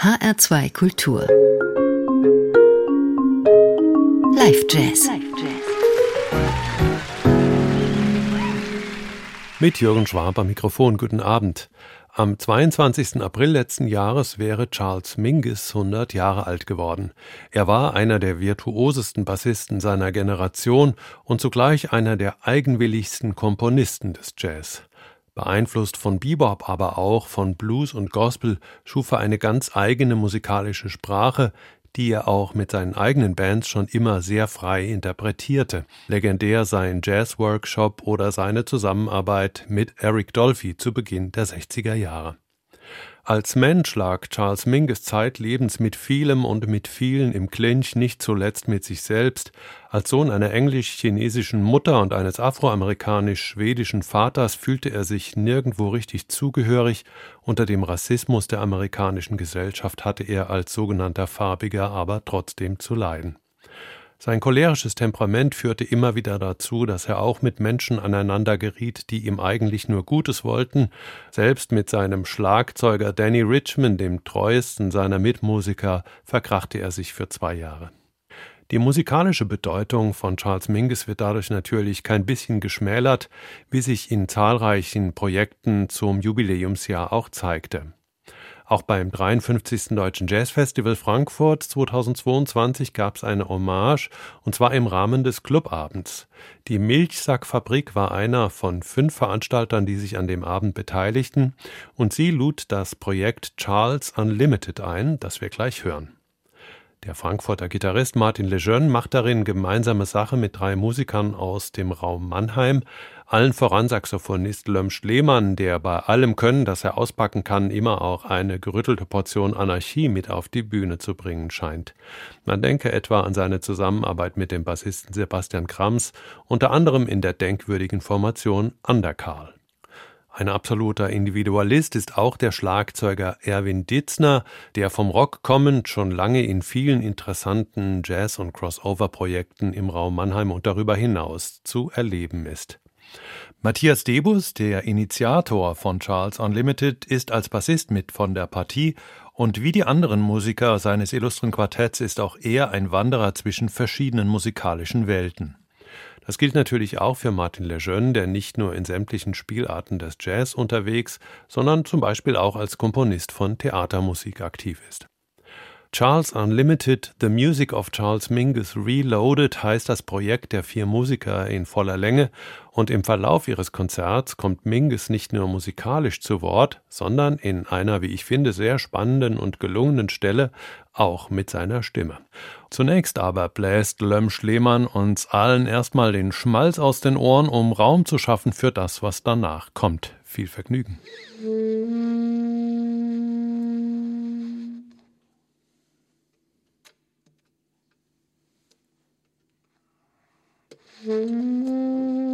HR2 Kultur. Live Jazz. Mit Jürgen Schwab am Mikrofon. Guten Abend. Am 22. April letzten Jahres wäre Charles Mingus 100 Jahre alt geworden. Er war einer der virtuosesten Bassisten seiner Generation und zugleich einer der eigenwilligsten Komponisten des Jazz. Beeinflusst von Bebop, aber auch von Blues und Gospel, schuf er eine ganz eigene musikalische Sprache, die er auch mit seinen eigenen Bands schon immer sehr frei interpretierte. Legendär sein Jazz-Workshop oder seine Zusammenarbeit mit Eric Dolphy zu Beginn der 60er Jahre. Als Mensch lag Charles Mingus zeitlebens mit vielem und mit vielen im Clinch, nicht zuletzt mit sich selbst. Als Sohn einer englisch-chinesischen Mutter und eines afroamerikanisch-schwedischen Vaters fühlte er sich nirgendwo richtig zugehörig. Unter dem Rassismus der amerikanischen Gesellschaft hatte er als sogenannter Farbiger aber trotzdem zu leiden. Sein cholerisches Temperament führte immer wieder dazu, dass er auch mit Menschen aneinander geriet, die ihm eigentlich nur Gutes wollten. Selbst mit seinem Schlagzeuger Danny Richmond, dem treuesten seiner Mitmusiker, verkrachte er sich für zwei Jahre. Die musikalische Bedeutung von Charles Mingus wird dadurch natürlich kein bisschen geschmälert, wie sich in zahlreichen Projekten zum Jubiläumsjahr auch zeigte. Auch beim 53. Deutschen Jazzfestival Frankfurt 2022 gab es eine Hommage, und zwar im Rahmen des Clubabends. Die Milchsackfabrik war einer von fünf Veranstaltern, die sich an dem Abend beteiligten, und sie lud das Projekt Charles Unlimited ein, das wir gleich hören. Der Frankfurter Gitarrist Martin Lejeune macht darin gemeinsame Sache mit drei Musikern aus dem Raum Mannheim, allen voran Saxophonist Lömsch Lehmann, der bei allem Können, das er auspacken kann, immer auch eine gerüttelte Portion Anarchie mit auf die Bühne zu bringen scheint. Man denke etwa an seine Zusammenarbeit mit dem Bassisten Sebastian Krams, unter anderem in der denkwürdigen Formation Underkarl. Ein absoluter Individualist ist auch der Schlagzeuger Erwin Ditzner, der vom Rock kommend schon lange in vielen interessanten Jazz- und Crossover-Projekten im Raum Mannheim und darüber hinaus zu erleben ist. Matthias Debus, der Initiator von Charles Unlimited, ist als Bassist mit von der Partie und wie die anderen Musiker seines illustren Quartetts ist auch er ein Wanderer zwischen verschiedenen musikalischen Welten. Das gilt natürlich auch für Martin Lejeune, der nicht nur in sämtlichen Spielarten des Jazz unterwegs, sondern zum Beispiel auch als Komponist von Theatermusik aktiv ist. Charles Unlimited, The Music of Charles Mingus Reloaded heißt das Projekt der vier Musiker in voller Länge und im Verlauf ihres Konzerts kommt Mingus nicht nur musikalisch zu Wort, sondern in einer, wie ich finde, sehr spannenden und gelungenen Stelle auch mit seiner Stimme. Zunächst aber bläst Löm Schlehmann uns allen erstmal den Schmalz aus den Ohren, um Raum zu schaffen für das, was danach kommt. Viel Vergnügen. Mm-hmm.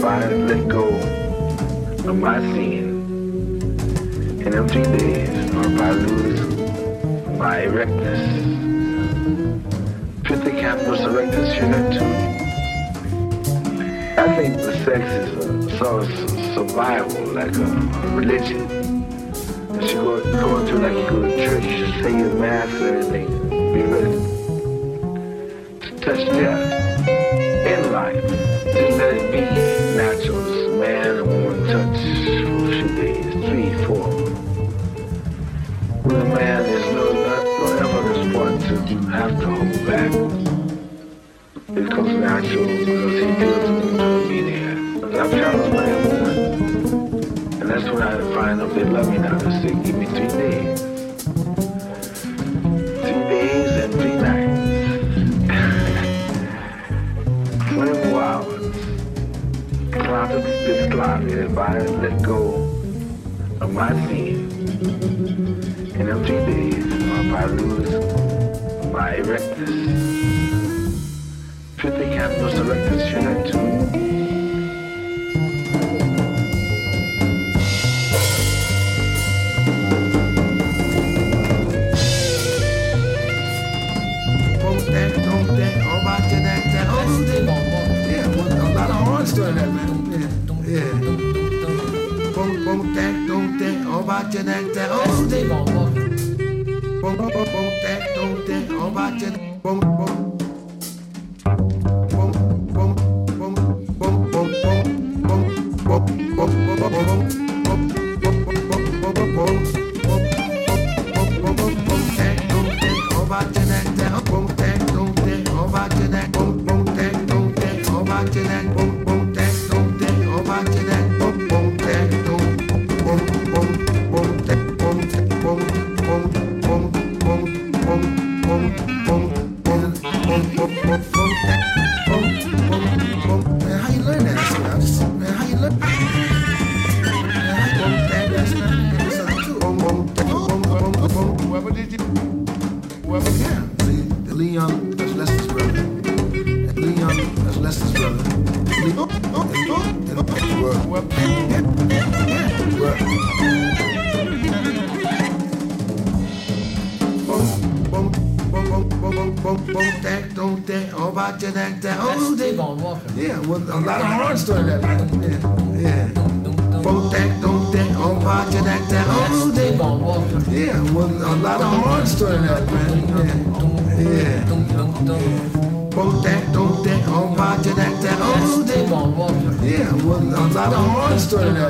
if I let go of my sin in empty days, or if I lose my erectness. Pithecanthus erectus, you that too. I think the sex is a sort of survival, like a, a religion. You should go, go into like you go to church, you say your mass and everything. Be ready to touch death in life. Just let it be. with man, is no, not, no ever one to have to hold back. It comes natural because he feels the to be there. But I'm challenged by a. And that's when I find out they love me now. They say, give me three days. bông bông tê tông tê on va tê bông bông bông bông bông bông bông bông bông bông bông bông bông bông to that. no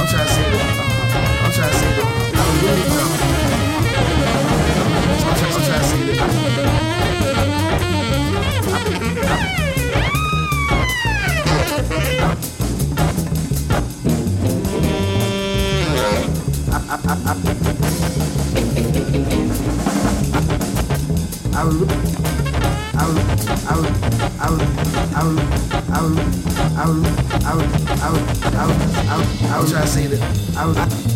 I'm trying to say I'm to say I'm I'm I, I, was. Charles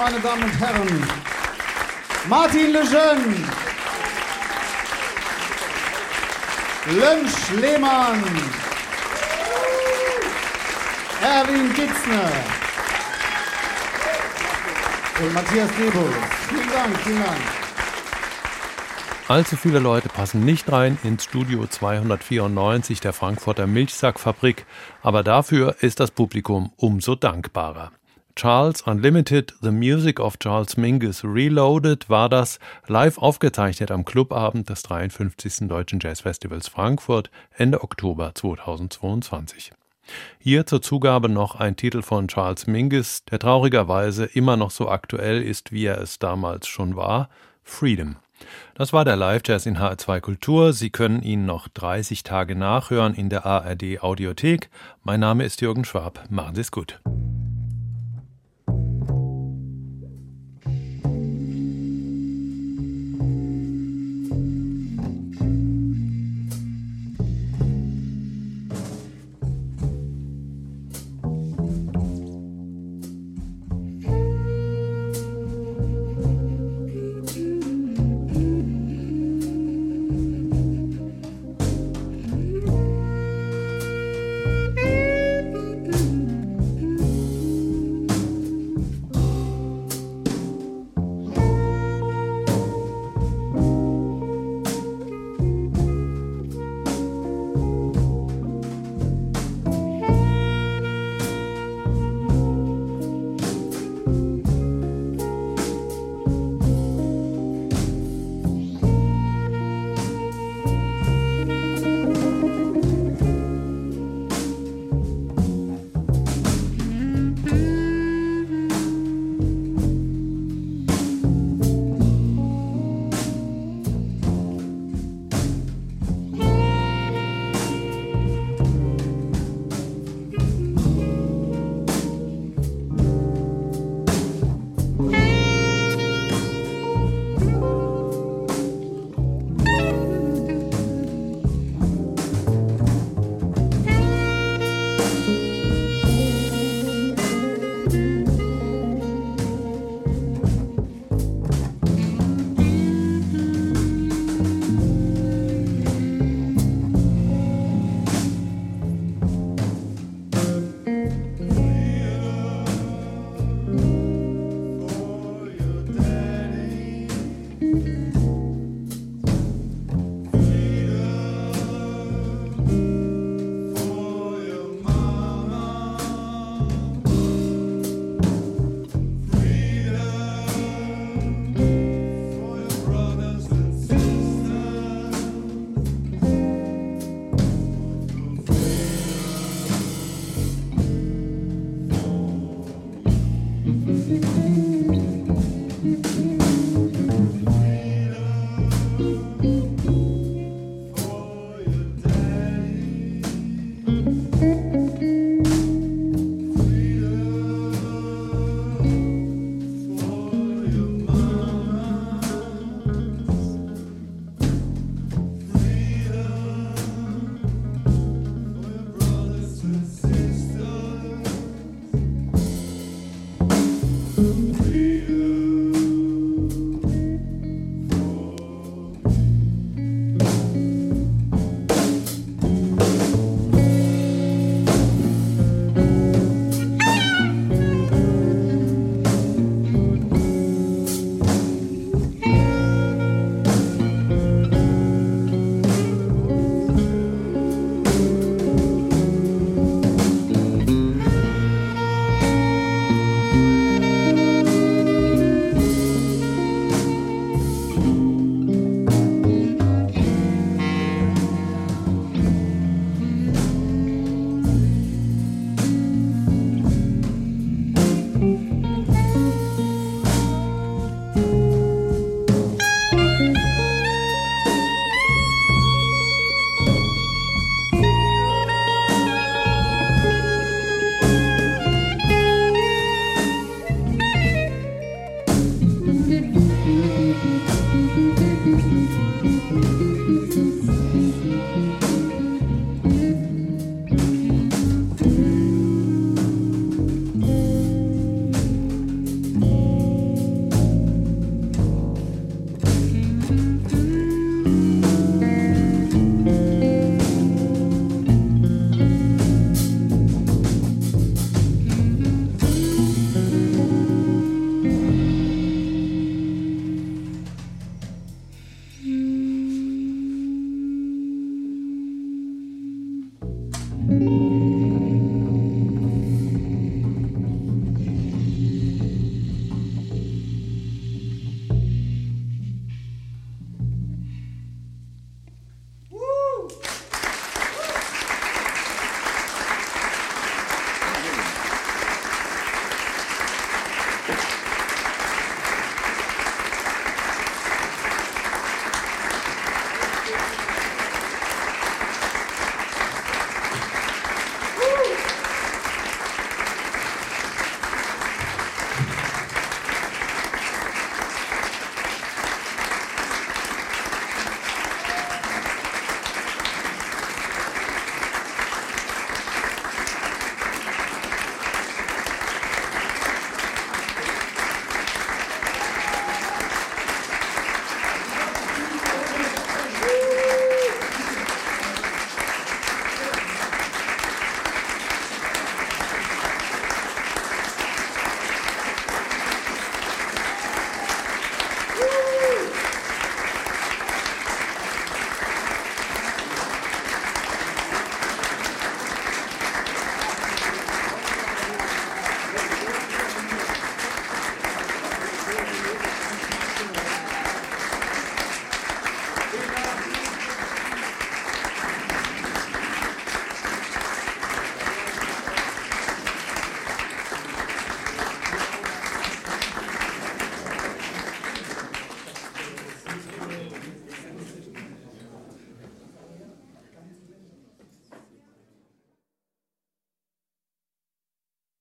meine Damen und Herren. Martin Lejeune. Lönsch Lehmann. Erwin Gitzner. Und Matthias Debus. Vielen Dank, vielen Dank. Allzu viele Leute passen nicht rein ins Studio 294 der Frankfurter Milchsackfabrik, aber dafür ist das Publikum umso dankbarer. Charles Unlimited, The Music of Charles Mingus Reloaded war das, live aufgezeichnet am Clubabend des 53. Deutschen Jazzfestivals Frankfurt Ende Oktober 2022. Hier zur Zugabe noch ein Titel von Charles Mingus, der traurigerweise immer noch so aktuell ist, wie er es damals schon war, Freedom. Das war der Live-Jazz in HR2 Kultur. Sie können ihn noch 30 Tage nachhören in der ARD Audiothek. Mein Name ist Jürgen Schwab. Machen Sie es gut.